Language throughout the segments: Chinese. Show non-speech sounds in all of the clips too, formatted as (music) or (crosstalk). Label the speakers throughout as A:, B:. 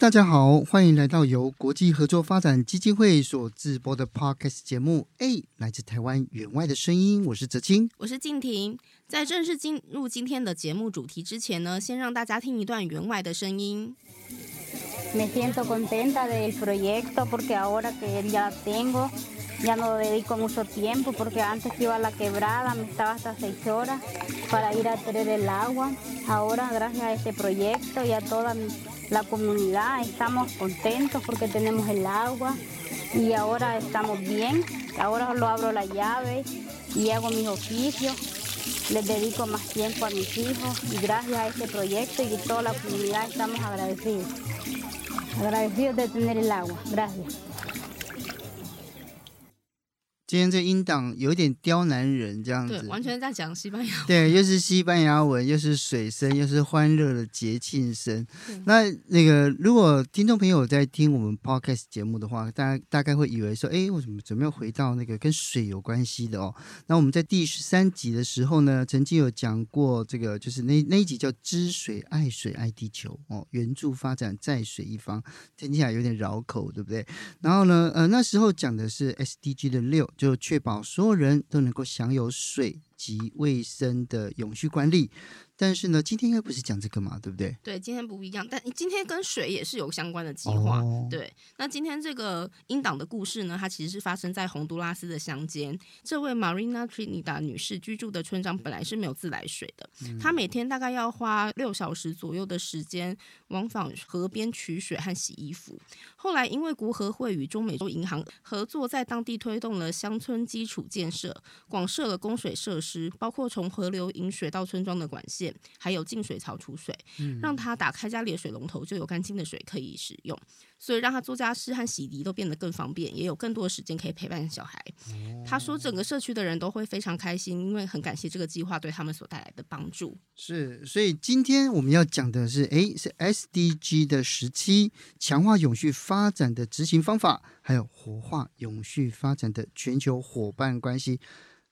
A: 大家好，欢迎来到由国际合作发展基金会所制播的 Podcast 节目。哎，来自台湾员外的声音，我是哲青，
B: 我是静婷。在正式进入今天的节目主题之前呢，先让大家听一段员外的声音。
C: Me siento contenta del proyecto porque ahora que ya tengo, ya no dedico mucho tiempo porque antes iba a la quebrada, me estaba hasta seis horas para ir a traer el agua. Ahora, gracias a este proyecto y a toda la comunidad estamos contentos porque tenemos el agua y ahora estamos bien. Ahora solo abro la llave y hago mis oficios. Les dedico más tiempo a mis hijos y gracias a este proyecto y toda la comunidad estamos agradecidos. Agradecidos de tener el agua. Gracias.
A: 今天这音档有点刁难人，这样子，
B: 对，完全在讲西班牙文，
A: 对，又是西班牙文，又是水声，又是欢乐的节庆声。那那个，如果听众朋友在听我们 podcast 节目的话，大家大概会以为说，哎，为什么怎么又回到那个跟水有关系的哦？那我们在第十三集的时候呢，曾经有讲过这个，就是那那一集叫“知水爱水爱地球”哦，援助发展在水一方，听起来有点绕口，对不对？然后呢，呃，那时候讲的是 SDG 的六。就确保所有人都能够享有水及卫生的永续管理。但是呢，今天应该不是讲这个嘛，对不对？
B: 对，今天不一样。但今天跟水也是有相关的计划。哦、对，那今天这个英党的故事呢，它其实是发生在洪都拉斯的乡间。这位 Marina Trinidad 女士居住的村庄本来是没有自来水的，嗯、她每天大概要花六小时左右的时间往返河边取水和洗衣服。后来因为国合会与中美洲银行合作，在当地推动了乡村基础建设，广设了供水设施，包括从河流引水到村庄的管线。还有净水槽储水，让他打开家里的水龙头就有干净的水可以使用，所以让他做家事和洗涤都变得更方便，也有更多的时间可以陪伴小孩。他说，整个社区的人都会非常开心，因为很感谢这个计划对他们所带来的帮助。
A: 是，所以今天我们要讲的是，诶，是 SDG 的时期，强化永续发展的执行方法，还有活化永续发展的全球伙伴关系。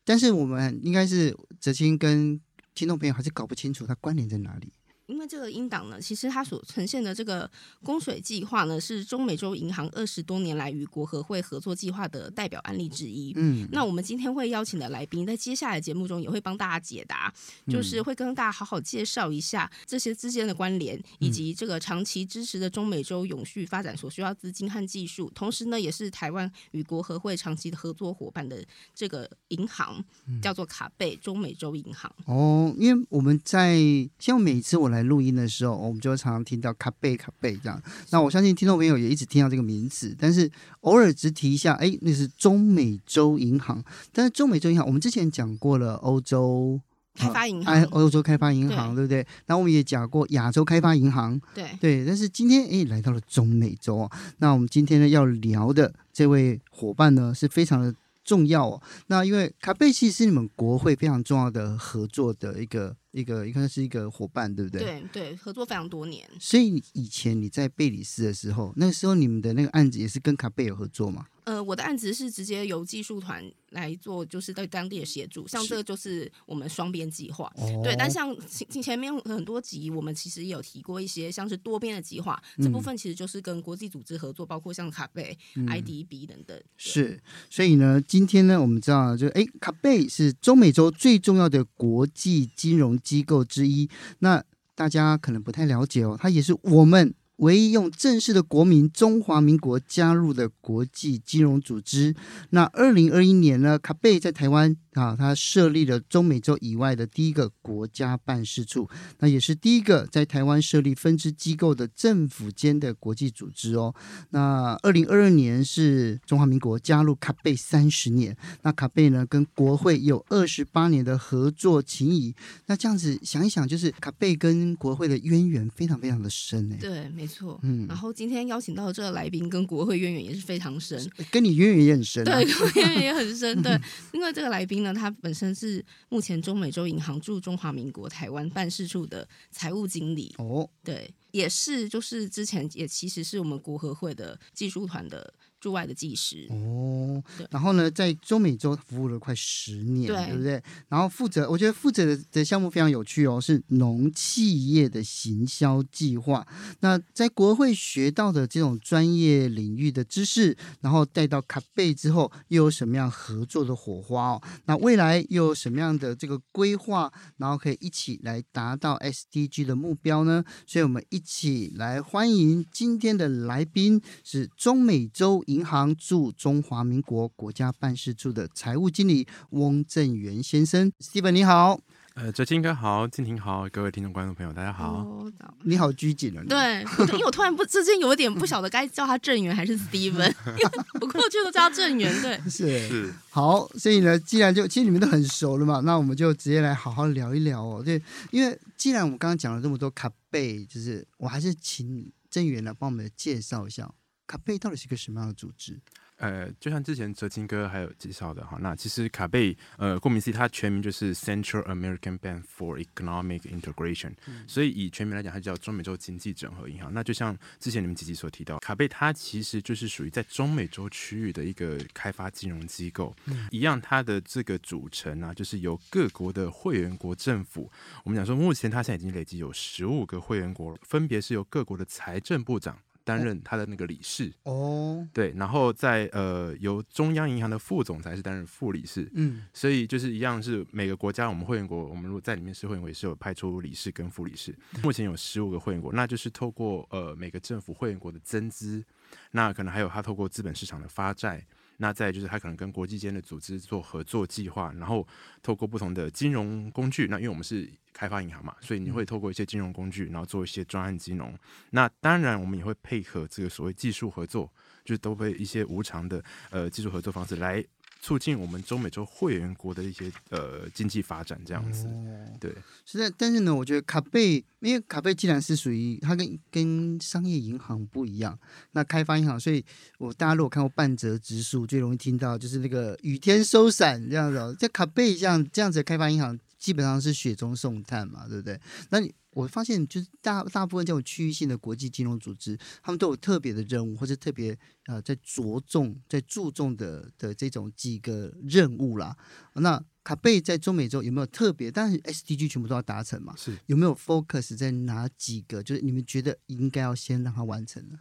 A: 但是我们应该是泽清跟。听众朋友还是搞不清楚它关联在哪里。
B: 因为这个英党呢，其实它所呈现的这个供水计划呢，是中美洲银行二十多年来与国合会合作计划的代表案例之一。嗯，那我们今天会邀请的来宾，在接下来节目中也会帮大家解答，就是会跟大家好好介绍一下这些之间的关联，以及这个长期支持的中美洲永续发展所需要资金和技术，同时呢，也是台湾与国合会长期的合作伙伴的这个银行，叫做卡贝中美洲银行。
A: 哦，因为我们在像每次我来。来录音的时候，我们就会常常听到卡贝卡贝这样。那我相信听众朋友也一直听到这个名字，但是偶尔只提一下，哎，那是中美洲银行。但是中美洲银行，我们之前讲过了欧洲
B: 开发银行，
A: 哎，欧洲开发银行，对，对不对？那我们也讲过亚洲开发银行，
B: 对
A: 对。但是今天哎，来到了中美洲啊。那我们今天呢要聊的这位伙伴呢，是非常的重要哦。那因为卡贝其实是你们国会非常重要的合作的一个。一个应该是一个伙伴，对不对？
B: 对对，合作非常多年。
A: 所以以前你在贝里斯的时候，那个时候你们的那个案子也是跟卡贝有合作吗？
B: 呃，我的案子是直接由技术团来做，就是对当地的协助。像这个就是我们双边计划，对。但像前前面很多集，我们其实也有提过一些像是多边的计划，嗯、这部分其实就是跟国际组织合作，包括像卡贝、嗯、IDB 等等。
A: 是，所以呢，今天呢，我们知道就哎，卡贝是中美洲最重要的国际金融机构之一。那大家可能不太了解哦，它也是我们。唯一用正式的国民中华民国加入的国际金融组织。那二零二一年呢，卡贝在台湾啊，他设立了中美洲以外的第一个国家办事处，那也是第一个在台湾设立分支机构的政府间的国际组织哦。那二零二二年是中华民国加入卡贝三十年，那卡贝呢跟国会有二十八年的合作情谊。那这样子想一想，就是卡贝跟国会的渊源非常非常的深呢。
B: 对，没错。嗯，然后今天邀请到的这个来宾跟国会渊源也是非常深，
A: 跟你渊源也很深啊。(laughs)
B: 对，渊源也很深。对，(laughs) 因为这个来宾呢，他本身是目前中美洲银行驻中华民国台湾办事处的财务经理。哦，对，也是，就是之前也其实是我们国合会的技术团的。驻外的技师
A: 哦，然后呢，在中美洲服务了快十年，对，对不对？然后负责，我觉得负责的的项目非常有趣哦，是农企业的行销计划。那在国会学到的这种专业领域的知识，然后带到卡贝之后，又有什么样合作的火花哦？那未来又有什么样的这个规划，然后可以一起来达到 SDG 的目标呢？所以我们一起来欢迎今天的来宾是中美洲。银行驻中华民国国家办事处的财务经理翁正元先生，Steven 你好，
D: 呃，哲青哥好，静婷好，各位听众观众朋友大家好。
A: 你好拘谨了，
B: 对，因为我突然不之间有一点不晓得该叫他正元还是 Steven，(laughs) 我过去都叫他正元，对，(laughs)
A: 是。是，好，所以呢，既然就其实你们都很熟了嘛，那我们就直接来好好聊一聊哦，对，因为既然我们刚刚讲了这么多卡贝，就是我还是请正元来帮我们介绍一下。卡贝到底是一个什么样的组织？
D: 呃，就像之前哲青哥还有介绍的哈，那其实卡贝呃，顾名思义，它全名就是 Central American Bank for Economic Integration，嗯，所以以全名来讲，它叫中美洲经济整合银行。那就像之前你们几集所提到，卡贝它其实就是属于在中美洲区域的一个开发金融机构，嗯，一样它的这个组成啊，就是由各国的会员国政府，我们讲说目前它现在已经累计有十五个会员国，分别是由各国的财政部长。担任他的那个理事哦，对，然后在呃由中央银行的副总裁是担任副理事，嗯，所以就是一样是每个国家我们会员国，我们如果在里面是会员国，也是有派出理事跟副理事。目前有十五个会员国，那就是透过呃每个政府会员国的增资，那可能还有他透过资本市场的发债。那再就是他可能跟国际间的组织做合作计划，然后透过不同的金融工具，那因为我们是开发银行嘛，所以你会透过一些金融工具，然后做一些专案金融。那当然我们也会配合这个所谓技术合作，就是都会一些无偿的呃技术合作方式来。促进我们中美洲会员国的一些呃经济发展，这样子，哦、对。
A: 是的，但是呢，我觉得卡贝，因为卡贝既然是属于它跟跟商业银行不一样，那开发银行，所以我大家如果看过半泽直树，最容易听到就是那个雨天收伞这样子。在卡贝这样这样子的开发银行，基本上是雪中送炭嘛，对不对？那你。我发现，就是大大部分这种区域性的国际金融组织，他们都有特别的任务，或者特别呃在着重、在注重的的这种几个任务啦。那卡贝在中美洲有没有特别？但是 SDG 全部都要达成嘛？是有没有 focus 在哪几个？就是你们觉得应该要先让它完成呢？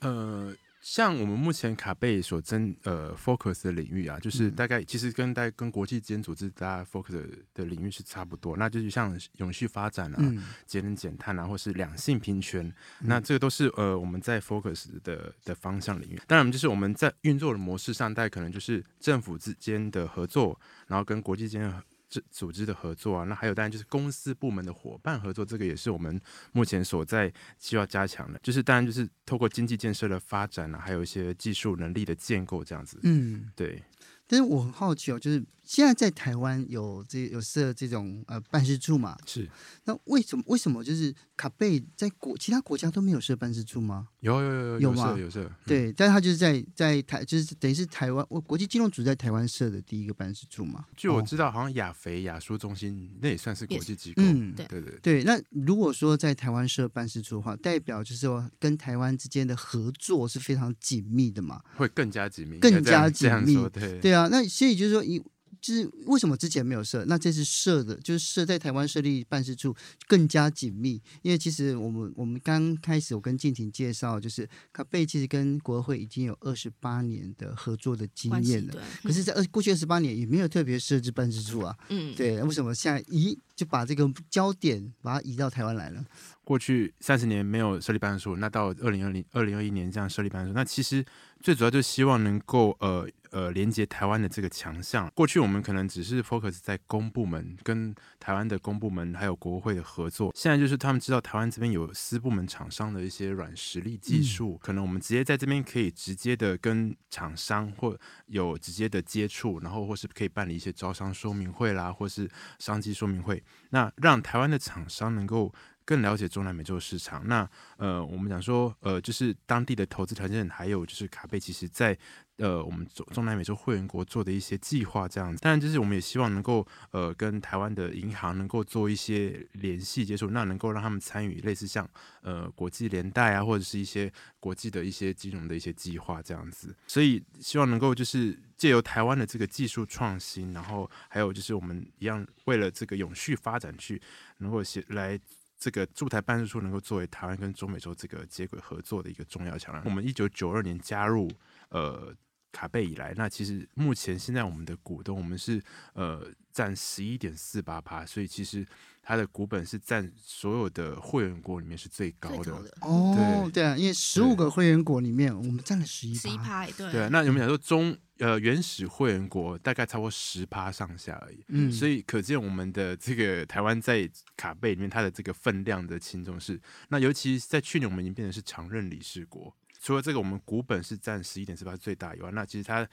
D: 呃。像我们目前卡贝所争呃 focus 的领域啊，就是大概其实跟大概跟国际间组织大家 focus 的，的领域是差不多，那就是像永续发展啊、节能减碳啊，或是两性平权，嗯、那这个都是呃我们在 focus 的的方向领域。当然，就是我们在运作的模式上，大概可能就是政府之间的合作，然后跟国际间。这组织的合作啊，那还有当然就是公司部门的伙伴合作，这个也是我们目前所在需要加强的。就是当然就是透过经济建设的发展啊，还有一些技术能力的建构这样子。嗯，对。
A: 但是我很好奇哦，就是。现在在台湾有这有设这种呃办事处嘛？
D: 是。
A: 那为什么为什么就是卡贝在国其他国家都没有设办事处吗？
D: 有有有有
A: 有吗？
D: 有设。
A: 对，但是他就是在在台就是等于是台湾我国际金融组在台湾设的第一个办事处嘛。
D: 据我知道，好像亚肥亚书中心那也算是国际机构。嗯，对对对。
A: 对，那如果说在台湾设办事处的话，代表就是说跟台湾之间的合作是非常紧密的嘛？
D: 会更加紧密，
A: 更加紧密。
D: 对
A: 对啊，那所以就是说一。就是为什么之前没有设？那这次设的，就是设在台湾设立办事处更加紧密。因为其实我们我们刚开始我跟静婷介绍，就是卡贝其实跟国会已经有二十八年的合作的经验了。可是，在二过去二十八年也没有特别设置办事处啊。嗯，对，为什么现在移就把这个焦点把它移到台湾来了？
D: 过去三十年没有设立办事处，那到二零二零二零二一年这样设立办事处，那其实最主要就是希望能够呃呃连接台湾的这个强项。过去我们可能只是 focus 在公部门跟台湾的公部门还有国会的合作，现在就是他们知道台湾这边有私部门厂商的一些软实力技术，嗯、可能我们直接在这边可以直接的跟厂商或有直接的接触，然后或是可以办理一些招商说明会啦，或是商机说明会，那让台湾的厂商能够。更了解中南美洲市场，那呃，我们讲说，呃，就是当地的投资条件，还有就是卡贝，其实在呃，我们中中南美洲会员国做的一些计划这样子。当然，就是我们也希望能够呃，跟台湾的银行能够做一些联系接触，那能够让他们参与类似像呃国际联贷啊，或者是一些国际的一些金融的一些计划这样子。所以希望能够就是借由台湾的这个技术创新，然后还有就是我们一样为了这个永续发展去能够写来。这个驻台办事处能够作为台湾跟中美洲这个接轨合作的一个重要桥梁。我们一九九二年加入呃卡贝以来，那其实目前现在我们的股东我们是呃占十一点四八趴，所以其实它的股本是占所有的会员国里面是最高的。
B: 高的
A: 哦，对对啊，因为十五个会员国里面我们占了十一
B: 趴，对
D: 对。那我们讲说中。呃，原始会员国大概超过十趴上下而已，嗯，所以可见我们的这个台湾在卡贝里面它的这个分量的轻重是，那尤其在去年我们已经变成是常任理事国，除了这个我们股本是占十一点四八最大以外，那其实它。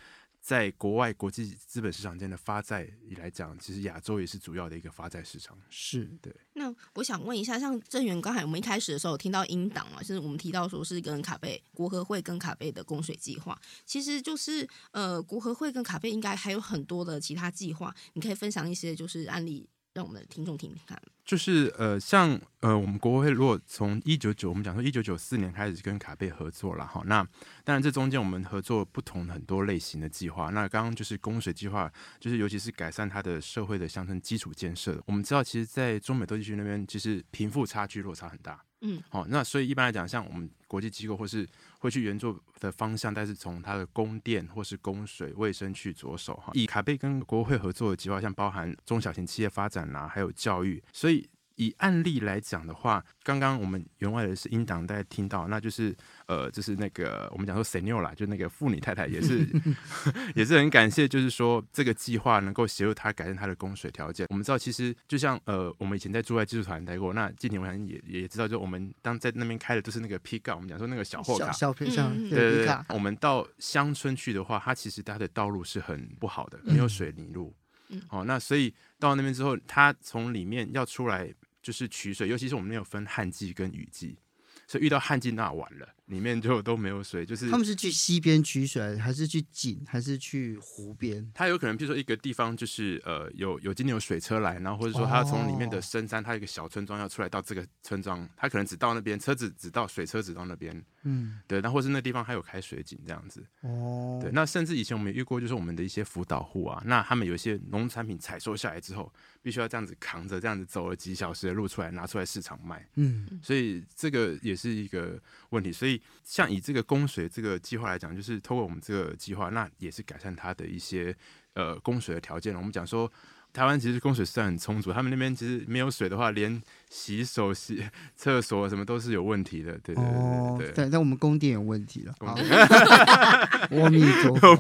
D: 在国外国际资本市场间的发债来讲，其实亚洲也是主要的一个发债市场。
A: 是
D: 对。
B: 那我想问一下，像郑源刚才我们一开始的时候听到英党嘛，就是我们提到说是跟卡贝国合会跟卡贝的供水计划，其实就是呃国合会跟卡贝应该还有很多的其他计划，你可以分享一些就是案例。让我们的听众听听看，
D: 就是呃，像呃，我们国会如果从一九九，我们讲说一九九四年开始跟卡贝合作了哈，那当然这中间我们合作不同很多类型的计划，那刚刚就是供水计划，就是尤其是改善它的社会的乡村基础建设。我们知道，其实，在中美洲地区那边，其实贫富差距落差很大。嗯，好，那所以一般来讲，像我们国际机构或是会去援助的方向，但是从它的供电或是供水、卫生去着手哈。以卡贝跟国会合作的计划，像包含中小型企业发展啊，还有教育，所以。以案例来讲的话，刚刚我们员外的是英党，大家听到，那就是呃，就是那个我们讲说 Senora，就那个妇女太太，也是 (laughs) 也是很感谢，就是说这个计划能够协助她改善她的供水条件。我们知道，其实就像呃，我们以前在驻外技术团待过，那今年我想也也知道，就我们当在那边开的都是那个 P 杠，我们讲说那个小货卡，
A: 小票上，
D: 对对对。我们到乡村去的话，它其实它的道路是很不好的，没有水泥路。嗯。好，那所以到那边之后，他从里面要出来。就是取水，尤其是我们没有分旱季跟雨季，所以遇到旱季那完了。里面就都没有水，就是
A: 他们是去溪边取水，还是去井，还是去湖边？
D: 他有可能，比如说一个地方，就是呃，有有今天有水车来，然后或者说他从里面的深山，他有一个小村庄要出来到这个村庄，他可能只到那边，车子只到水车只到那边，嗯，对，那或是那地方还有开水井这样子，哦，对，那甚至以前我们也遇过，就是我们的一些辅导户啊，那他们有一些农产品采收下来之后，必须要这样子扛着，这样子走了几小时的路出来，拿出来市场卖，嗯，所以这个也是一个问题，所以。像以这个供水这个计划来讲，就是透过我们这个计划，那也是改善它的一些呃供水的条件。我们讲说。台湾其实供水算很充足，他们那边其实没有水的话，连洗手、洗厕所什么都是有问题的。对对对对对，
A: 但但我们供电有问题了。(laughs) 阿弥陀佛。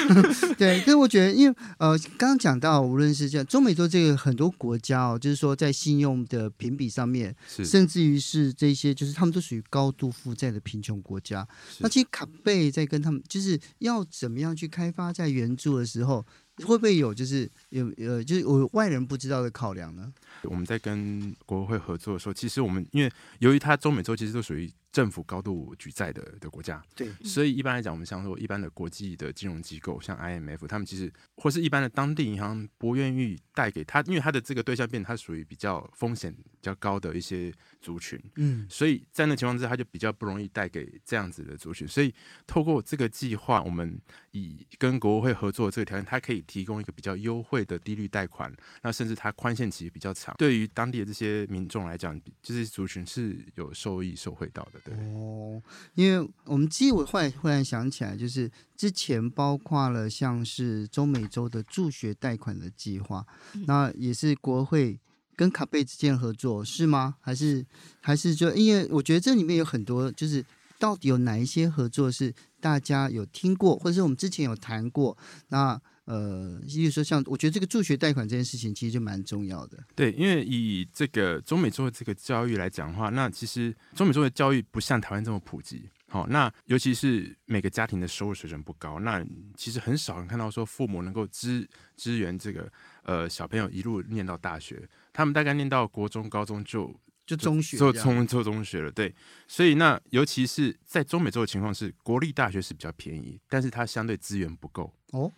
A: (laughs) 对，可是我觉得，因为呃，刚刚讲到，无论是这样，中美洲这个很多国家哦，就是说在信用的评比上面，甚至于是这些，就是他们都属于高度负债的贫穷国家。那其实卡贝在跟他们，就是要怎么样去开发，在援助的时候。会不会有就是有呃就是我外人不知道的考量呢？
D: 我们在跟国会合作的时候，其实我们因为由于它中美洲其实都属于政府高度举债的的国家，对，所以一般来讲，我们像说一般的国际的金融机构，像 IMF，他们其实或是一般的当地银行不愿意贷给他，因为他的这个对象变，他属于比较风险比较高的一些族群，嗯，所以在那情况之下，他就比较不容易贷给这样子的族群。所以透过这个计划，我们以跟国合会合作的这个条件，它可以提供一个比较优惠的低率贷款，那甚至它宽限期比较长，对于当地的这些民众来讲，就是族群是有受益受惠到的。对
A: 哦，因为我们记，我忽然忽然想起来，就是之前包括了像是中美洲的助学贷款的计划，嗯、那也是国会跟卡贝之间合作是吗？还是还是就因为我觉得这里面有很多就是到底有哪一些合作是大家有听过，或者是我们之前有谈过？那呃，例如说像我觉得这个助学贷款这件事情，其实就蛮重要的。
D: 对，因为以这个中美洲的这个教育来讲的话，那其实中美洲的教育不像台湾这么普及。好，那尤其是每个家庭的收入水准不高，那其实很少人看到说父母能够支支援这个呃小朋友一路念到大学，他们大概念到国中、高中就
A: 就中学
D: 就从做中学了。对，所以那尤其是在中美洲的情况是，国立大学是比较便宜，但是它相对资源不够。
A: 哦，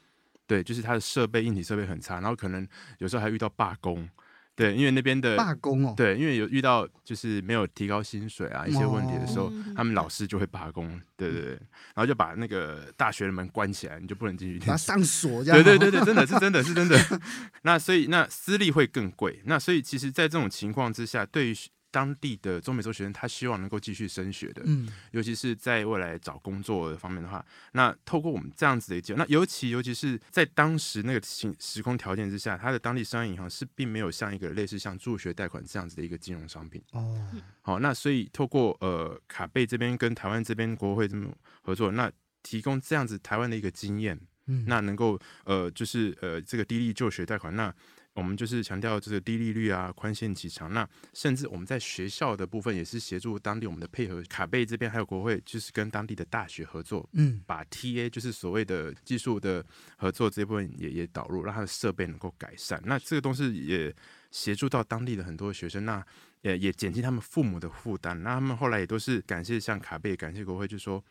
D: 对，就是它的设备、硬体设备很差，然后可能有时候还遇到罢工。对，因为那边的
A: 罢工哦，
D: 对，因为有遇到就是没有提高薪水啊一些问题的时候，
A: 哦、
D: 他们老师就会罢工，对对对，然后就把那个大学的门关起来，你就不能进去，
A: 把它上锁这样。
D: 对对对对，真的是真的是真的。(laughs) 那所以那私立会更贵，那所以其实，在这种情况之下，对于。当地的中美洲学生，他希望能够继续升学的，嗯，尤其是在未来找工作方面的话，那透过我们这样子的一个，那尤其尤其是在当时那个情时空条件之下，他的当地商业银行是并没有像一个类似像助学贷款这样子的一个金融商品哦。好，那所以透过呃卡贝这边跟台湾这边国会这么合作，那提供这样子台湾的一个经验，嗯，那能够呃就是呃这个低利就学贷款那。我们就是强调这个低利率啊，宽限期长。那甚至我们在学校的部分也是协助当地我们的配合，卡贝这边还有国会，就是跟当地的大学合作，嗯，把 TA 就是所谓的技术的合作这部分也也导入，让它的设备能够改善。那这个东西也协助到当地的很多学生，那也也减轻他们父母的负担。那他们后来也都是感谢像卡贝，感谢国会，就说。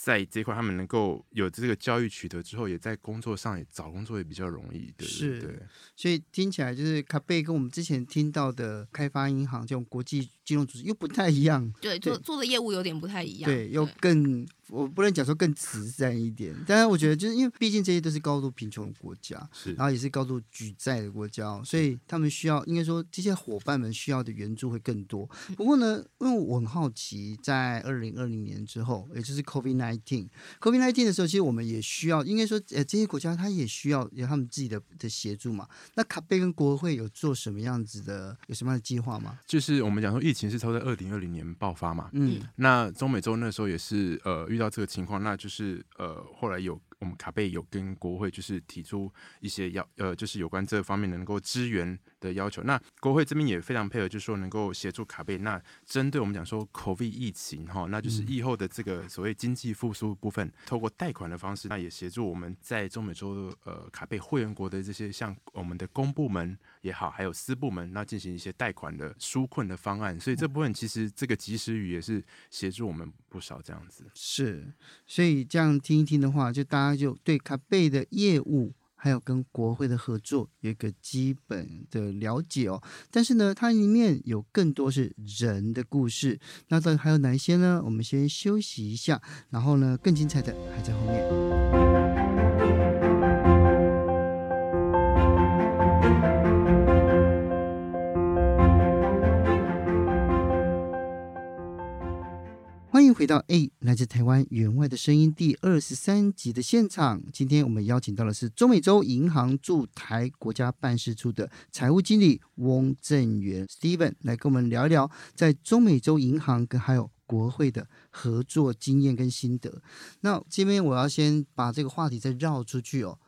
D: 在这块，他们能够有这个教育取得之后，也在工作上也找工作也比较容易，对，
A: 是，
D: 对。
A: 所以听起来就是卡贝跟我们之前听到的开发银行这种国际金融组织又不太一样，
B: 对，做做的业务有点不太一样，
A: 对，又更。我不能讲说更慈善一点，但是我觉得就是因为毕竟这些都是高度贫穷的国家，是，然后也是高度举债的国家，所以他们需要应该说这些伙伴们需要的援助会更多。不过呢，因为我很好奇，在二零二零年之后，也就是 COVID nineteen COVID nineteen 的时候，其实我们也需要应该说呃这些国家它也需要有他们自己的的协助嘛。那卡贝跟国会有做什么样子的有什么样的计划吗？
D: 就是我们讲说疫情是超在二零二零年爆发嘛，嗯，那中美洲那时候也是呃遇到这个情况，那就是呃，后来有。我们卡贝有跟国会就是提出一些要呃，就是有关这方面能够支援的要求。那国会这边也非常配合，就是说能够协助卡贝。那针对我们讲说 COVID 疫情哈，那就是疫后的这个所谓经济复苏部分，透过贷款的方式，那也协助我们在中美洲呃卡贝会员国的这些像我们的公部门也好，还有私部门，那进行一些贷款的纾困的方案。所以这部分其实这个及时雨也是协助我们不少这样子。
A: 是，所以这样听一听的话，就大家。就对卡贝的业务，还有跟国会的合作有一个基本的了解哦。但是呢，它里面有更多是人的故事。那到底还有哪一些呢？我们先休息一下，然后呢，更精彩的还在后面。迎回到 A 来自台湾援外的声音第二十三集的现场。今天我们邀请到的是中美洲银行驻台国家办事处的财务经理翁正元 Steven 来跟我们聊一聊在中美洲银行跟还有国会的合作经验跟心得。那这边我要先把这个话题再绕出去哦。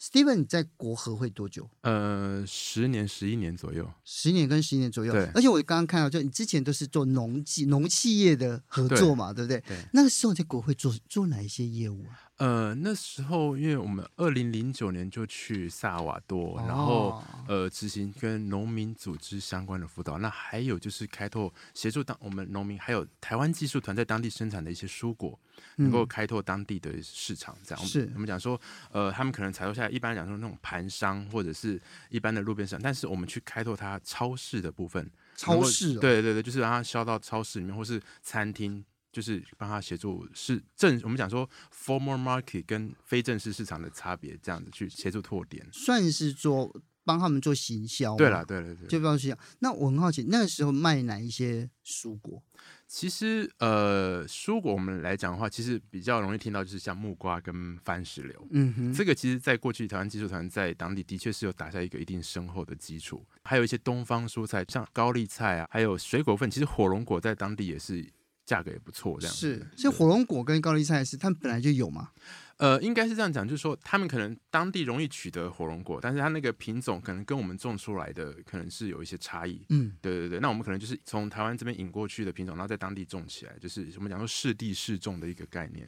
A: Steven，你在国合会多久？
D: 呃，十年、十一年左右。
A: 十年跟十一年左右。
D: 对。
A: 而且我刚刚看到，就你之前都是做农技、农企业的合作嘛，对，对不对？
D: 对。
A: 那个时候在国会做做哪一些业务啊？
D: 呃，那时候因为我们二零零九年就去萨瓦多，然后呃执行跟农民组织相关的辅导，那还有就是开拓协助当我们农民还有台湾技术团在当地生产的一些蔬果，能够开拓当地的市场。这样，是我们讲说，呃，他们可能采购下来，一般来讲说那种盘商或者是一般的路边上，但是我们去开拓它超市的部分，
A: 超市，
D: 对对对，就是让它销到超市里面或是餐厅。就是帮他协助是正，我们讲说 formal market 跟非正式市场的差别，这样子去协助拓点，
A: 算是做帮他们做行销。
D: 对了，对了，对，
A: 就帮行销。那我很好奇，那个时候卖哪一些蔬果？
D: 其实，呃，蔬果我们来讲的话，其实比较容易听到就是像木瓜跟番石榴。嗯哼，这个其实在过去台湾技术团在当地的确是有打下一个一定深厚的基础。还有一些东方蔬菜，像高丽菜啊，还有水果份，其实火龙果在当地也是。价格也不错，这样
A: 是。所以火龙果跟高丽菜是他们本来就有嘛？
D: 呃，应该是这样讲，就是说他们可能当地容易取得火龙果，但是它那个品种可能跟我们种出来的可能是有一些差异。
A: 嗯，
D: 对对对。那我们可能就是从台湾这边引过去的品种，然后在当地种起来，就是我们讲说适地适种的一个概念。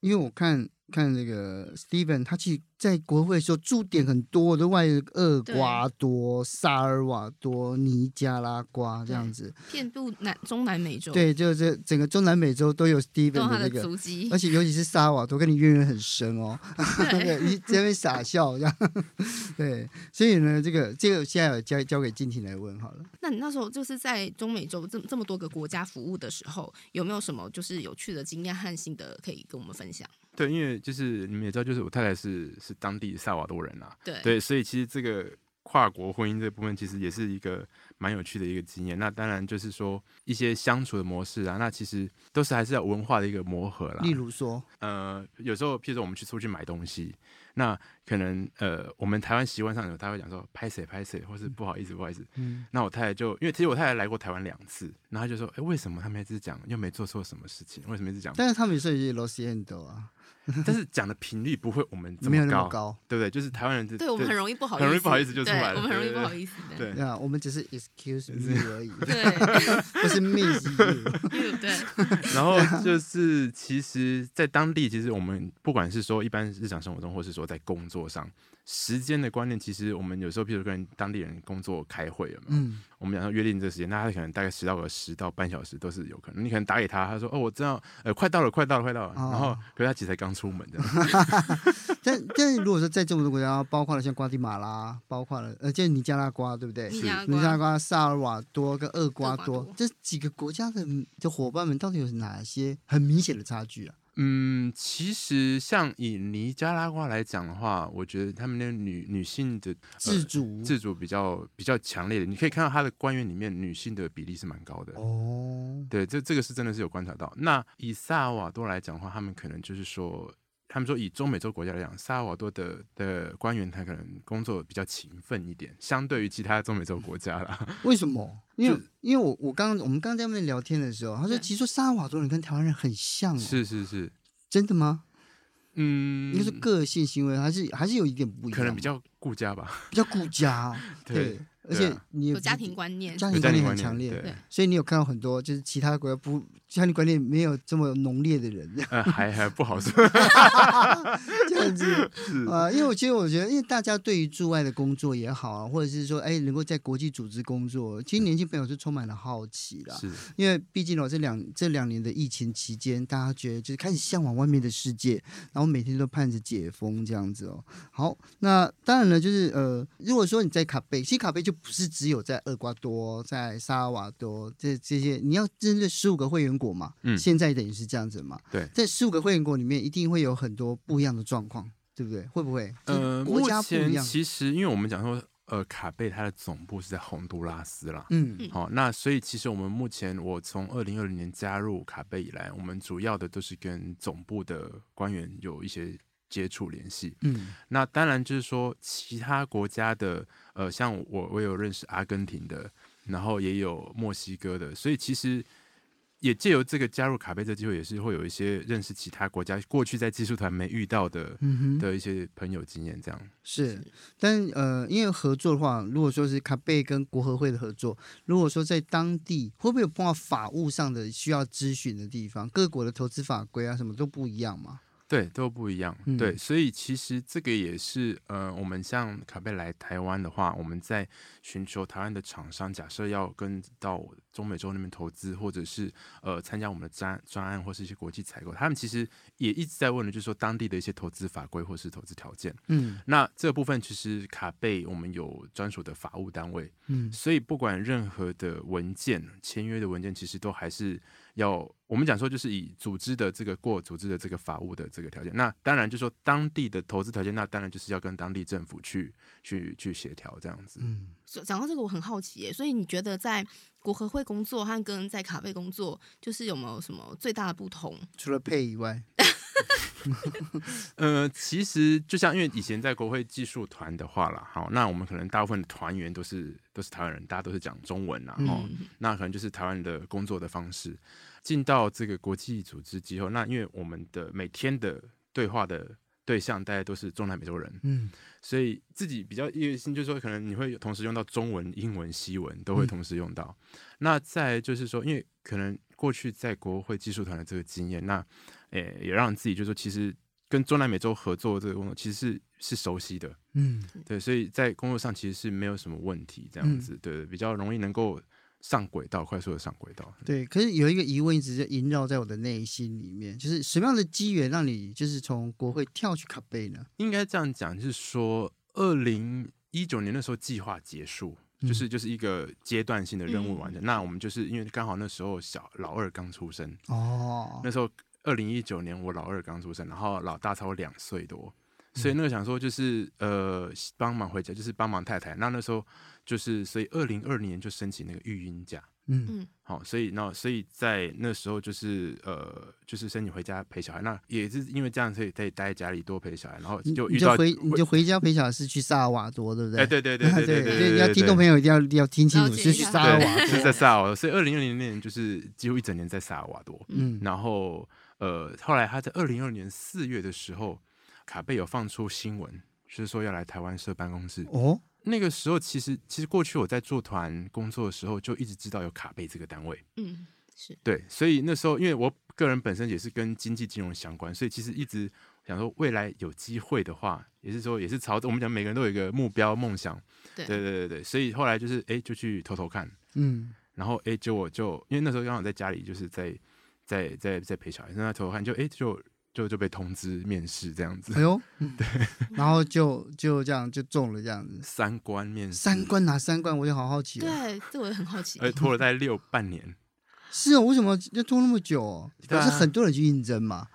A: 因为我看看那个 Steven，他其实在国合会的时候驻点很多，都外厄瓜多、萨尔瓦多、尼加拉瓜这样子，
B: 遍布南中南美洲。
A: 对，就是整个中南美洲都有 Steven 的那个
B: 足迹，
A: 而且尤其是萨尔瓦多，跟你渊源很深哦。(laughs) (laughs) 对，你这边傻笑这样。对，所以呢，这个这个现在有交交给静婷来问好了。
B: 那你那时候就是在中美洲这这么多个国家服务的时候，有没有什么就是有趣的经验和心得可以跟我们分享？
D: 对，因为就是你们也知道，就是我太太是是当地萨瓦多人啊，
B: 对
D: 对，所以其实这个跨国婚姻这部分其实也是一个蛮有趣的一个经验。那当然就是说一些相处的模式啊，那其实都是还是要文化的一个磨合啦。
A: 例如说，
D: 呃，有时候譬如说我们去出去买东西，那可能呃我们台湾习惯上有他会讲说拍谁拍谁，或是不好意思不好意思。嗯，那我太太就因为其实我太太来过台湾两次，然后就说，哎，为什么他们一直讲又没做错什么事情？为什么一直讲？
A: 但是他们有时候也有 Lo 啊。(laughs)
D: 但是讲的频率不会我们这么高，
A: 没有那么高，
D: 对不对？就是台湾人，
B: 对我们很容易不好意思，
D: 很容易不好意思就出来了，
B: 我们很容易不好意思的，
D: 对，
A: 对啊，我们只是 excuse me 而已，
B: 对，(laughs)
A: 不是 miss you，(laughs)
B: 对。
D: 然后就是，其实，在当地，其实我们不管是说一般日常生活中，或是说在工作上。时间的观念，其实我们有时候，譬如跟当地人工作开会了嘛，嗯，我们讲说约定这个时间，那他可能大概迟到个十到半小时都是有可能。你可能打给他，他说：“哦，我知道，呃，快到了，快到了，快到了。哦”然后，可是他其实才刚出门的。(laughs)
A: 但但如果说在这么多国家，包括了像瓜地马拉，包括了呃，就是尼加拉瓜，对不对？
B: 尼
A: 加拉瓜、萨尔瓦多跟厄瓜多，这几个国家的的伙伴们，到底有哪些很明显的差距啊？
D: 嗯，其实像以尼加拉瓜来讲的话，我觉得他们那女女性的、呃、
A: 自主
D: 自主比较比较强烈的，你可以看到他的官员里面女性的比例是蛮高的哦。对，这这个是真的是有观察到。那以萨尔瓦多来讲的话，他们可能就是说。他们说，以中美洲国家来讲，萨尔瓦多的的官员他可能工作比较勤奋一点，相对于其他中美洲国家啦。(laughs)
A: 为什么？因为因为我我刚我们刚刚在那边聊天的时候，他说其实说萨尔瓦多人跟台湾人很像哦。
D: 是是是，
A: 真的吗？
D: 嗯，
A: 应该是个性行为还是还是有一点不一样，
D: 可能比较顾家吧，
A: 比较顾家。(laughs) 对。对而且你有
B: 家庭观念，
A: 家庭观念很强烈，对，所以你有看到很多就是其他国家不家庭观念没有这么浓烈的人，
D: 呃，还还不好说，
A: 这 (laughs) (laughs) 样子 (laughs) 啊，因为我其实我觉得，因为大家对于驻外的工作也好啊，或者是说，哎，能够在国际组织工作，其实年轻朋友是充满了好奇的，是，因为毕竟哦，这两这两年的疫情期间，大家觉得就是开始向往外面的世界，然后每天都盼着解封这样子哦。好，那当然了，就是呃，如果说你在卡贝，其实卡贝就不是只有在厄瓜多、在萨尔瓦多这这些，你要针对十五个会员国嘛？嗯，现在等于是这样子嘛？
D: 对，
A: 在十五个会员国里面，一定会有很多不一样的状况，对不对？会不会？
D: 呃，国家不一样。其实，因为我们讲说，呃，卡贝它的总部是在洪都拉斯啦。嗯，好，那所以其实我们目前，我从二零二零年加入卡贝以来，我们主要的都是跟总部的官员有一些。接触联系，嗯，那当然就是说，其他国家的，呃，像我，我有认识阿根廷的，然后也有墨西哥的，所以其实也借由这个加入卡贝这机会，也是会有一些认识其他国家过去在技术团没遇到的，嗯，的一些朋友经验，这样
A: 是。但呃，因为合作的话，如果说是卡贝跟国合会的合作，如果说在当地会不会有碰到法务上的需要咨询的地方？各国的投资法规啊，什么都不一样嘛？
D: 对，都不一样。嗯、对，所以其实这个也是，呃，我们像卡贝来台湾的话，我们在寻求台湾的厂商，假设要跟到中美洲那边投资，或者是呃参加我们的专专案，或是一些国际采购，他们其实也一直在问的，就是说当地的一些投资法规或是投资条件。嗯，那这个部分其实卡贝我们有专属的法务单位。嗯，所以不管任何的文件、签约的文件，其实都还是。要我们讲说，就是以组织的这个过组织的这个法务的这个条件，那当然就是说当地的投资条件，那当然就是要跟当地政府去去去协调这样子。嗯，
B: 讲到这个我很好奇耶，所以你觉得在国合会工作和跟在卡贝工作，就是有没有什么最大的不同？
A: 除了配以外，(laughs)
D: 呃，其实就像因为以前在国会技术团的话啦，好，那我们可能大部分的团员都是都是台湾人，大家都是讲中文啦，哦、嗯，那可能就是台湾的工作的方式。进到这个国际组织之后，那因为我们的每天的对话的对象大家都是中南美洲人，嗯，所以自己比较业余性，就是说可能你会同时用到中文、英文、西文都会同时用到。嗯、那再就是说，因为可能过去在国会技术团的这个经验，那诶也让自己就是说，其实跟中南美洲合作这个工作其实是是熟悉的，嗯，对，所以在工作上其实是没有什么问题，这样子，嗯、对，比较容易能够。上轨道，快速的上轨道。
A: 对，可是有一个疑问一直在萦绕在我的内心里面，就是什么样的机缘让你就是从国会跳去卡贝呢？
D: 应该这样讲，就是说，二零一九年的时候计划结束，嗯、就是就是一个阶段性的任务完成。嗯、那我们就是因为刚好那时候小老二刚出生哦，那时候二零一九年我老二刚出生，然后老大超两岁多，所以那个想说就是呃帮忙回家，就是帮忙太太。那那时候。就是，所以二零二零年就申请那个育婴假，嗯嗯，好，所以那所以在那时候就是呃，就是申请回家陪小孩，那也是因为这样，所以可以待在家里多陪小孩，然后就遇到
A: 你就回你就回家陪小孩是去萨尔瓦多，对不对？
D: 哎，对对对对对 (laughs) 对，
A: 要听众朋友一定要要听清楚，是去萨尔瓦多，
D: 是在萨尔瓦多，所以二零二零年就是几乎一整年在萨尔瓦多，嗯，然后呃，后来他在二零二零年四月的时候，卡贝有放出新闻，就是说要来台湾设办公室哦。那个时候，其实其实过去我在做团工作的时候，就一直知道有卡贝这个单位。嗯，是对，所以那时候因为我个人本身也是跟经济金融相关，所以其实一直想说未来有机会的话，也是说也是朝着我们讲每个人都有一个目标梦想。对对对对，所以后来就是哎，就去偷偷看，嗯，然后哎，就我就因为那时候刚好在家里，就是在在在在陪小孩，那偷偷看就哎就。就就被通知面试这样子，哎呦，对，(laughs)
A: 然后就就这样就中了这样子。
D: 三关面试，
A: 三关哪三关？我就好好奇。
B: 对，这我也很好奇。
D: 而且拖了大概六半年。
A: 是哦，为什么要拖那么久？哦？不是很多人去应征嘛。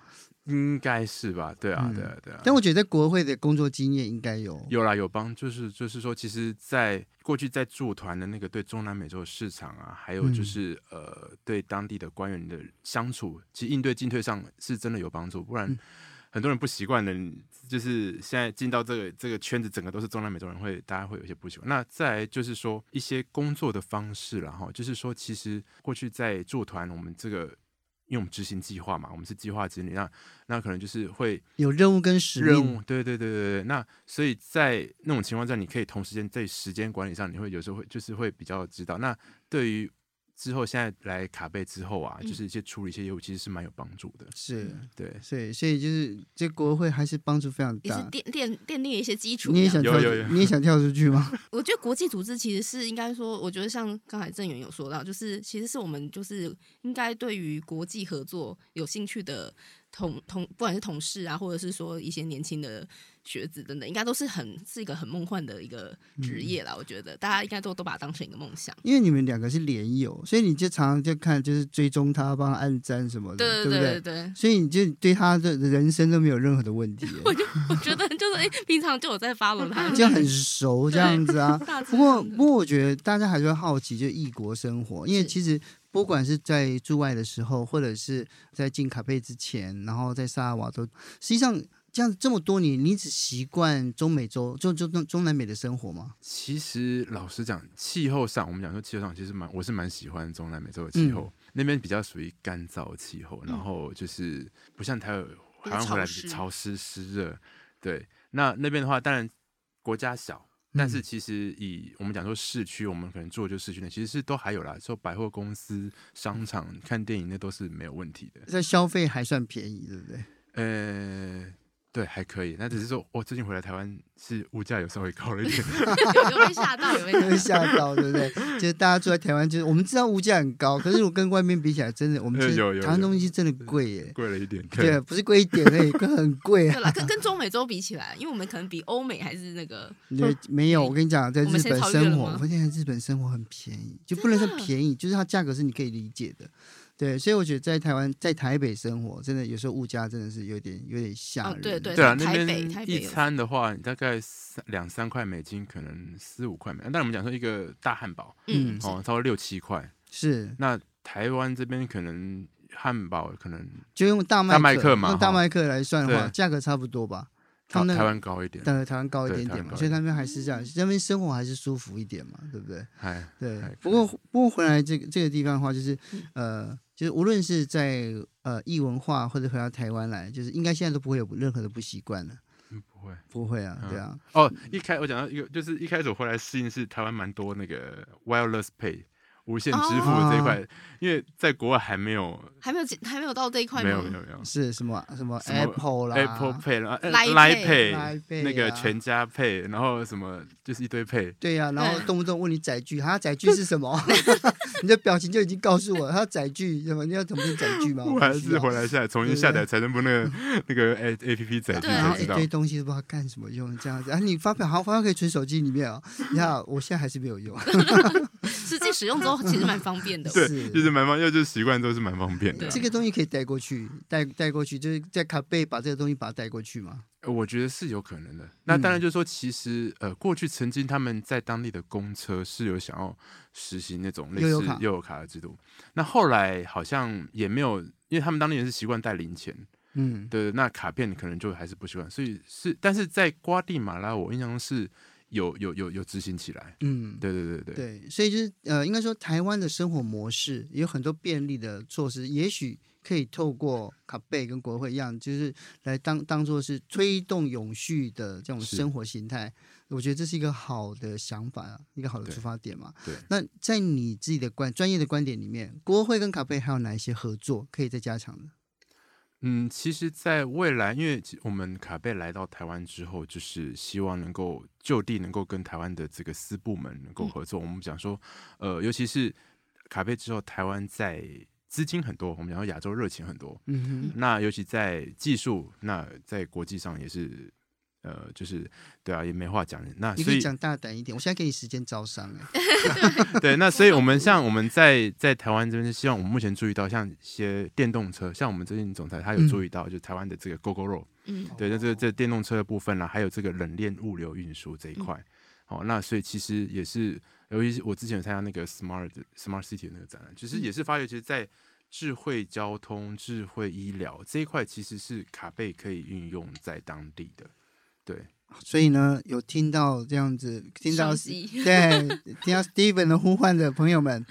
D: 应该是吧，对啊，对啊，对啊。
A: 但我觉得国会的工作经验应该有
D: 有啦，有帮，就是就是说，其实，在过去在驻团的那个对中南美洲市场啊，还有就是呃，对当地的官员的相处，其实应对进退上是真的有帮助。不然很多人不习惯的，就是现在进到这个这个圈子，整个都是中南美洲人，会大家会有些不习惯。那再来就是说一些工作的方式了哈，就是说，其实过去在驻团，我们这个。因为我们执行计划嘛，我们是计划经理，那那可能就是会
A: 有任务跟使命。
D: 任务，对对对对对。那所以在那种情况下，你可以同时间在时间管理上，你会有时候会就是会比较知道。那对于之后现在来卡贝之后啊，嗯、就是一些处理一些业务，其实是蛮有帮助的。
A: 是，
D: 对，
A: 所以所以就是这国会还是帮助非常大，
B: 也是奠奠奠定一些基础。
A: 你也想跳，有有有你也想跳出去吗？(laughs)
B: 我觉得国际组织其实是应该说，我觉得像刚才郑源有说到，就是其实是我们就是应该对于国际合作有兴趣的同同，不管是同事啊，或者是说一些年轻的。学子等等，应该都是很是一个很梦幻的一个职业啦。嗯、我觉得大家应该都都把它当成一个梦想。
A: 因为你们两个是连友，所以你就常常就看，就是追踪他，帮他按赞什么的，对，对不对？对，对，对，所以你就对他的人生都没有任何的问题。
B: 我就我觉得就是哎、欸，平常就有在 follow 他，(laughs)
A: 就很 (laughs) 熟这样子啊。不过不过，我觉得大家还是会好奇，就异国生活，因为其实不管是在驻外的时候，或者是在进卡佩之前，然后在萨尔瓦多，实际上。这样这么多年，你只习惯中美洲、就中中中南美的生活吗？
D: 其实老实讲，气候上，我们讲说气候上，其实蛮我是蛮喜欢中南美洲的气候，嗯、那边比较属于干燥气候，然后就是不像台湾台湾回来潮湿湿热。对，那那边的话，当然国家小，但是其实以我们讲说市区，我们可能住的就市区内，其实是都还有啦，说百货公司、商场、看电影那都是没有问题的。
A: 在消费还算便宜，对不对？
D: 呃。对，还可以。那只是说，我最近回来台湾，是物价有稍微高了一点，(laughs)
B: 有被吓到，有被 (laughs)
A: 吓到，对不对？就是大家住在台湾，就是我们知道物价很高，可是我跟外面比起来，真的，我们 (laughs) 台湾东西真的贵耶，
D: 贵了一点。
A: 对，不是贵一点而已，更很贵啊。
B: 跟跟中美洲比起来，因为我们可能比欧美还是那个。
A: 对，没有。我跟你讲，在日本生活，我发现日本生活很便宜，就不能说便宜，就是它价格是你可以理解的。对，所以我觉得在台湾，在台北生活，真的有时候物价真的是有点有点吓人。
B: 哦、对对
D: 对啊，那边一餐的话，大概三两三块美金，可能四五块美金。但我们讲说一个大汉堡，嗯，哦，差不多六七块。
A: 是。
D: 那台湾这边可能汉堡可能
A: 就用大麦
D: 大麦克嘛
A: 用大麦克来算的
D: 话，
A: 价格差不多吧。他们
D: 台台湾高一点，
A: 当然台湾高一点点嘛，所以他们还是这样，那边生活还是舒服一点嘛，对不对？
D: 哎，对。
A: 不过不过回来这个这个地方的话，就是呃，就是无论是在呃异文化或者回到台湾来，就是应该现在都不会有任何的不习惯了。
D: 嗯，不会。
A: 不会啊，
D: 嗯
A: 对啊。
D: 哦，一开我讲到一个，就是一开始我回来适应是台湾蛮多那个 wireless pay。无线支付的这一块，
A: 哦、
D: 因为在国外还没有，
B: 还没有还没有到这一块？
D: 没有没有没有，
A: 是什么什么 Apple 啦
D: ，Apple Pay 啦
B: ，Line
D: Pay，那个全家 Pay，然后什么就是一堆 Pay。
A: 对呀、啊，然后动不动问你载具，他载具是什么？(laughs) 你的表情就已经告诉我，他载具什么？你要怎么变载具吗？
D: 我还是回来下来重新下载财政部那个 (laughs) 那个 A A P P 载具，
A: 然后一堆东西都不知道干什么用，这样子啊？你发票好，发票可以存手机里面啊、哦。你看，我现在还是没有用。(laughs)
B: 使用之后其实蛮方便的。(laughs)
D: 对，就是蛮方便，因为就是习惯都是蛮方便的。
A: 这个东西可以带过去，带带过去，就是在卡贝把这个东西把它带过去吗？
D: 我觉得是有可能的。那当然就是说，其实呃，过去曾经他们在当地的公车是有想要实行那种类似悠游卡的制度。那后来好像也没有，因为他们当地人是习惯带零钱。
A: 嗯，
D: 对，那卡片可能就还是不习惯，所以是，但是在瓜地马拉，我印象是。有有有有执行起来，嗯，对对对对
A: 对，所以就是呃，应该说台湾的生活模式也有很多便利的措施，也许可以透过卡贝跟国会一样，就是来当当做是推动永续的这种生活形态。我觉得这是一个好的想法啊，一个好的出发点嘛。
D: 对，
A: 那在你自己的观专业的观点里面，国会跟卡贝还有哪一些合作可以再加强的？
D: 嗯，其实，在未来，因为我们卡贝来到台湾之后，就是希望能够就地能够跟台湾的这个私部门能够合作。嗯、我们讲说，呃，尤其是卡贝之后，台湾在资金很多，我们讲说亚洲热情很多。嗯哼，那尤其在技术，那在国际上也是。呃，就是对啊，也没话讲。那所以
A: 你可以讲大胆一点，我现在给你时间招商哎。(laughs)
D: 对，那所以我们 (laughs) 像我们在在台湾这边，希望我们目前注意到像一些电动车，像我们最近总裁他有注意到，就台湾的这个 Gogoro，(laughs) 嗯，对，那这个这电动车的部分呢，还有这个冷链物流运输这一块。好，那所以其实也是，尤其是我之前有参加那个 Smart Smart City 的那个展览，其实也是发觉，其实，在智慧交通、智慧医疗这一块，其实是卡贝可以运用在当地的。对，
A: 所以呢，有听到这样子，听到 (laughs) 对，听到 Steven 的呼唤的朋友们，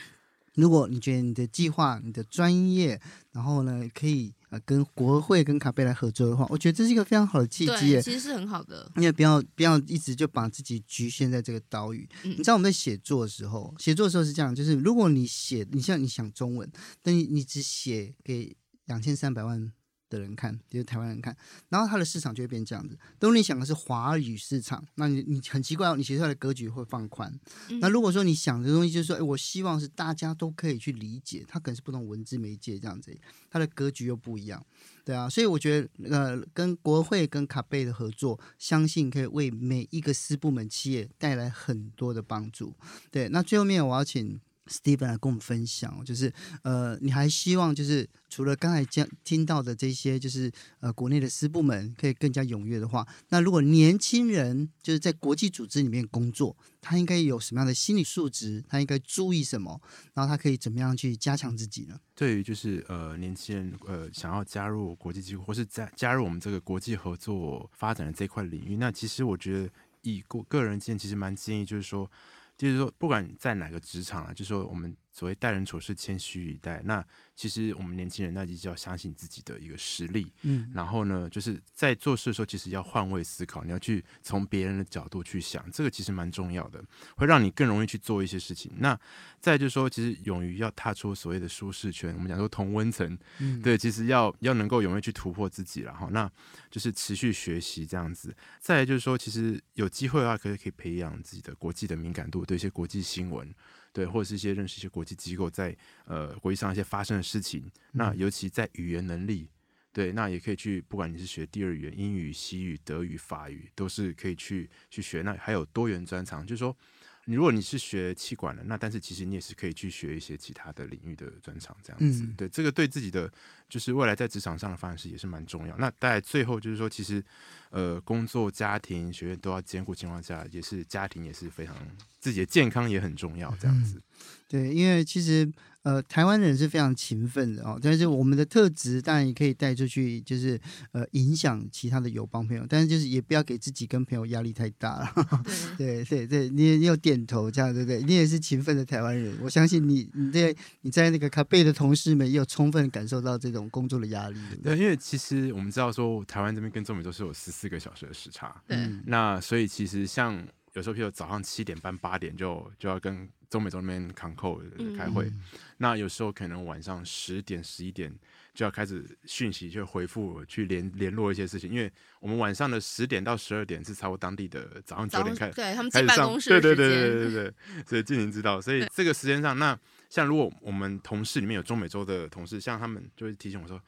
A: 如果你觉得你的计划、你的专业，然后呢，可以呃跟国会跟卡贝来合作的话，我觉得这是一个非常好的契机，
B: 其实是很好的。
A: 因为不要不要一直就把自己局限在这个岛屿。嗯、你知道我们在写作的时候，写作的时候是这样，就是如果你写，你像你想中文，但你你只写给两千三百万。的人看，就是台湾人看，然后它的市场就会变这样子。如果你想的是华语市场，那你你很奇怪，你写出来的格局会放宽。嗯、那如果说你想的东西就是说，哎，我希望是大家都可以去理解，它可能是不同文字媒介这样子，它的格局又不一样，对啊。所以我觉得，呃，跟国会跟卡贝的合作，相信可以为每一个私部门企业带来很多的帮助。对，那最后面我要请。Steven 来跟我们分享，就是呃，你还希望就是除了刚才讲听到的这些，就是呃，国内的师部门可以更加踊跃的话，那如果年轻人就是在国际组织里面工作，他应该有什么样的心理素质？他应该注意什么？然后他可以怎么样去加强自己呢？
D: 对于就是呃，年轻人呃，想要加入国际机构或是加加入我们这个国际合作发展的这块领域，那其实我觉得以个个人经验，其实蛮建议就是说。就是说，不管在哪个职场啊，就是说我们所谓待人处事谦虚以待。那其实我们年轻人那就是要相信自己的一个实力。嗯，然后呢，就是在做事的时候，其实要换位思考，你要去从别人的角度去想，这个其实蛮重要的，会让你更容易去做一些事情。那再就是说，其实勇于要踏出所谓的舒适圈，我们讲说同温层，嗯，(laughs) 对，其实要要能够勇于去突破自己，然后那就是持续学习这样子。再来就是说，其实有机会的话，可以可以培养自己的国际的敏感度。对一些国际新闻，对，或者是一些认识一些国际机构在呃国际上一些发生的事情，那尤其在语言能力，对，那也可以去，不管你是学第二语言，英语、西语、德语、法语，都是可以去去学。那还有多元专长，就是说，你如果你是学气管的，那但是其实你也是可以去学一些其他的领域的专长，这样子。对，这个对自己的就是未来在职场上的发展是也是蛮重要。那在最后就是说，其实呃工作、家庭、学院都要兼顾情况下，也是家庭也是非常自己的健康也很重要，这样子。
A: 嗯、对，因为其实。呃，台湾人是非常勤奋的哦，但是我们的特质当然也可以带出去，就是呃影响其他的友邦朋友，但是就是也不要给自己跟朋友压力太大了。(laughs) 对对对，你你有点头这样对不对？你也是勤奋的台湾人，我相信你你在你在那个卡贝的同事们也有充分感受到这种工作的压力。
D: 对，因为其实我们知道说台湾这边跟中美洲是有十四个小时的时差，
B: 对，
D: 那所以其实像有时候譬如早上七点半八点就就要跟。中美洲那边 concall 开会，嗯、那有时候可能晚上十点十一点就要开始讯息，就回复去联联络一些事情，因为我们晚上的十点到十二点是差不多当地的早上九点开，
B: 对他们
D: 开始上，
B: 对
D: 对对对对对对，所以静宁知道，所以这个时间上，那像如果我们同事里面有中美洲的同事，像他们就会提醒我说。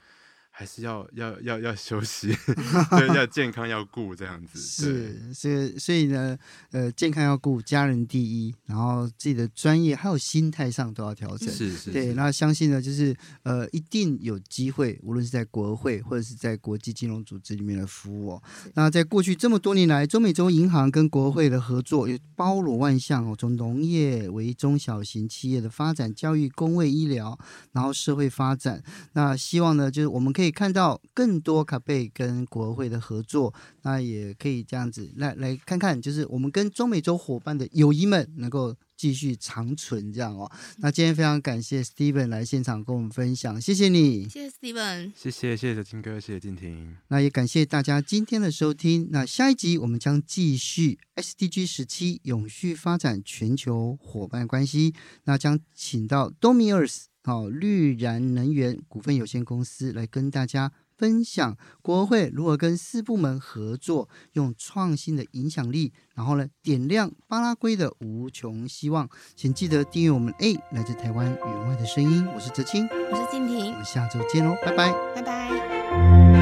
D: 还是要要要要休息，(laughs) 对，要健康要顾这样子。
A: 是，所以所以呢，呃，健康要顾，家人第一，然后自己的专业还有心态上都要调整。
D: 是是，是。
A: 对，那相信呢，就是呃，一定有机会，无论是在国会或者是在国际金融组织里面的服务哦。那在过去这么多年来，中美洲银行跟国会的合作也包罗万象哦，从农业为中小型企业的发展、教育、工卫、医疗，然后社会发展。那希望呢，就是我们可以。看到更多卡贝跟国会的合作，那也可以这样子来来看看，就是我们跟中美洲伙伴的友谊们能够继续长存这样哦。那今天非常感谢 Steven 来现场跟我们分享，谢谢你，
B: 谢谢 Steven，
D: 谢谢谢谢金哥，谢谢静婷。
A: 那也感谢大家今天的收听。那下一集我们将继续 SDG 十七永续发展全球伙伴关系，那将请到 Domiers。好，绿燃能源股份有限公司来跟大家分享国会如何跟四部门合作，用创新的影响力，然后呢，点亮巴拉圭的无穷希望。请记得订阅我们 A 来自台湾员外的声音，我是哲青，
B: 我是静婷，
A: 我们下周见喽，拜拜，
B: 拜拜。